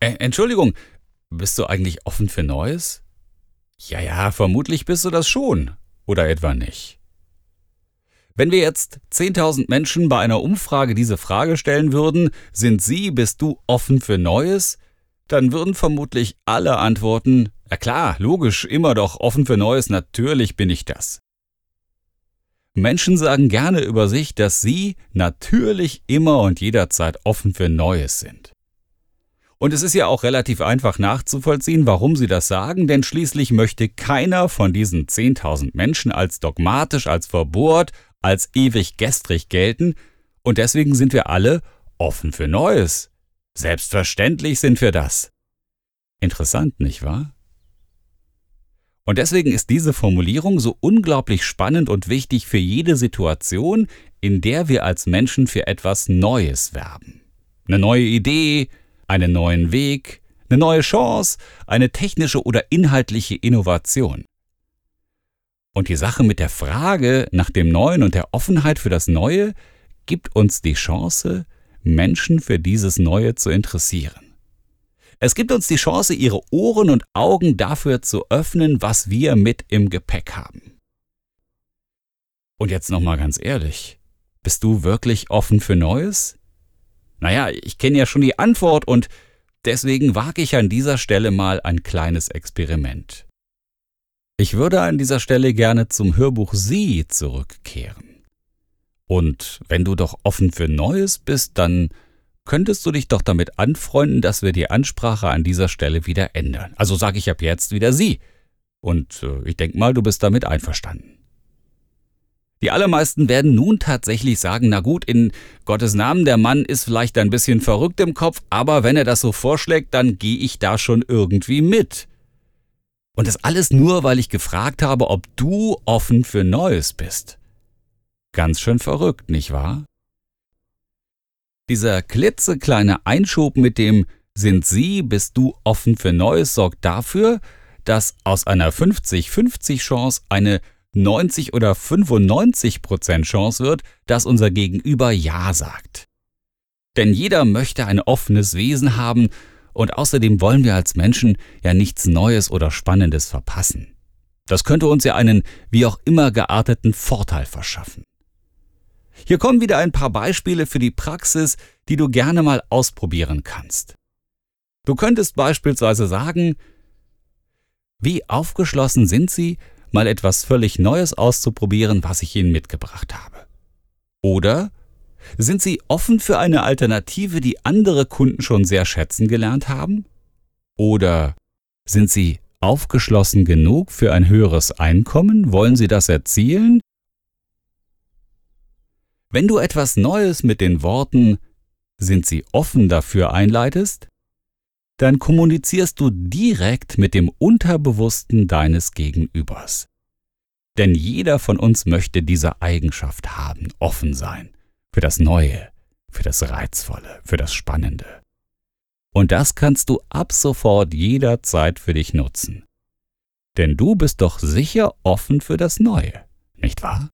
Äh, Entschuldigung, bist du eigentlich offen für Neues? Ja, ja, vermutlich bist du das schon. Oder etwa nicht? Wenn wir jetzt 10.000 Menschen bei einer Umfrage diese Frage stellen würden, sind Sie, bist du offen für Neues? Dann würden vermutlich alle antworten, ja klar, logisch, immer doch offen für Neues, natürlich bin ich das. Menschen sagen gerne über sich, dass sie natürlich immer und jederzeit offen für Neues sind. Und es ist ja auch relativ einfach nachzuvollziehen, warum sie das sagen, denn schließlich möchte keiner von diesen 10.000 Menschen als dogmatisch, als verbohrt, als ewig gestrig gelten, und deswegen sind wir alle offen für Neues. Selbstverständlich sind wir das. Interessant, nicht wahr? Und deswegen ist diese Formulierung so unglaublich spannend und wichtig für jede Situation, in der wir als Menschen für etwas Neues werben. Eine neue Idee, einen neuen Weg, eine neue Chance, eine technische oder inhaltliche Innovation. Und die Sache mit der Frage nach dem Neuen und der Offenheit für das Neue gibt uns die Chance, Menschen für dieses Neue zu interessieren. Es gibt uns die Chance, ihre Ohren und Augen dafür zu öffnen, was wir mit im Gepäck haben. Und jetzt nochmal ganz ehrlich, bist du wirklich offen für Neues? Naja, ich kenne ja schon die Antwort und deswegen wage ich an dieser Stelle mal ein kleines Experiment. Ich würde an dieser Stelle gerne zum Hörbuch Sie zurückkehren. Und wenn du doch offen für Neues bist, dann könntest du dich doch damit anfreunden, dass wir die Ansprache an dieser Stelle wieder ändern. Also sage ich ab jetzt wieder Sie. Und äh, ich denke mal, du bist damit einverstanden. Die allermeisten werden nun tatsächlich sagen, na gut, in Gottes Namen, der Mann ist vielleicht ein bisschen verrückt im Kopf, aber wenn er das so vorschlägt, dann gehe ich da schon irgendwie mit. Und das alles nur, weil ich gefragt habe, ob du offen für Neues bist. Ganz schön verrückt, nicht wahr? Dieser klitzekleine Einschub mit dem Sind Sie, bist du offen für Neues sorgt dafür, dass aus einer 50-50 Chance eine 90 oder 95 Prozent Chance wird, dass unser Gegenüber Ja sagt. Denn jeder möchte ein offenes Wesen haben und außerdem wollen wir als Menschen ja nichts Neues oder Spannendes verpassen. Das könnte uns ja einen wie auch immer gearteten Vorteil verschaffen. Hier kommen wieder ein paar Beispiele für die Praxis, die du gerne mal ausprobieren kannst. Du könntest beispielsweise sagen, wie aufgeschlossen sind Sie, mal etwas völlig Neues auszuprobieren, was ich Ihnen mitgebracht habe? Oder sind Sie offen für eine Alternative, die andere Kunden schon sehr schätzen gelernt haben? Oder sind Sie aufgeschlossen genug für ein höheres Einkommen? Wollen Sie das erzielen? Wenn du etwas Neues mit den Worten sind Sie offen dafür einleitest, dann kommunizierst du direkt mit dem Unterbewussten deines Gegenübers. Denn jeder von uns möchte diese Eigenschaft haben, offen sein für das Neue, für das Reizvolle, für das Spannende. Und das kannst du ab sofort jederzeit für dich nutzen. Denn du bist doch sicher offen für das Neue, nicht wahr?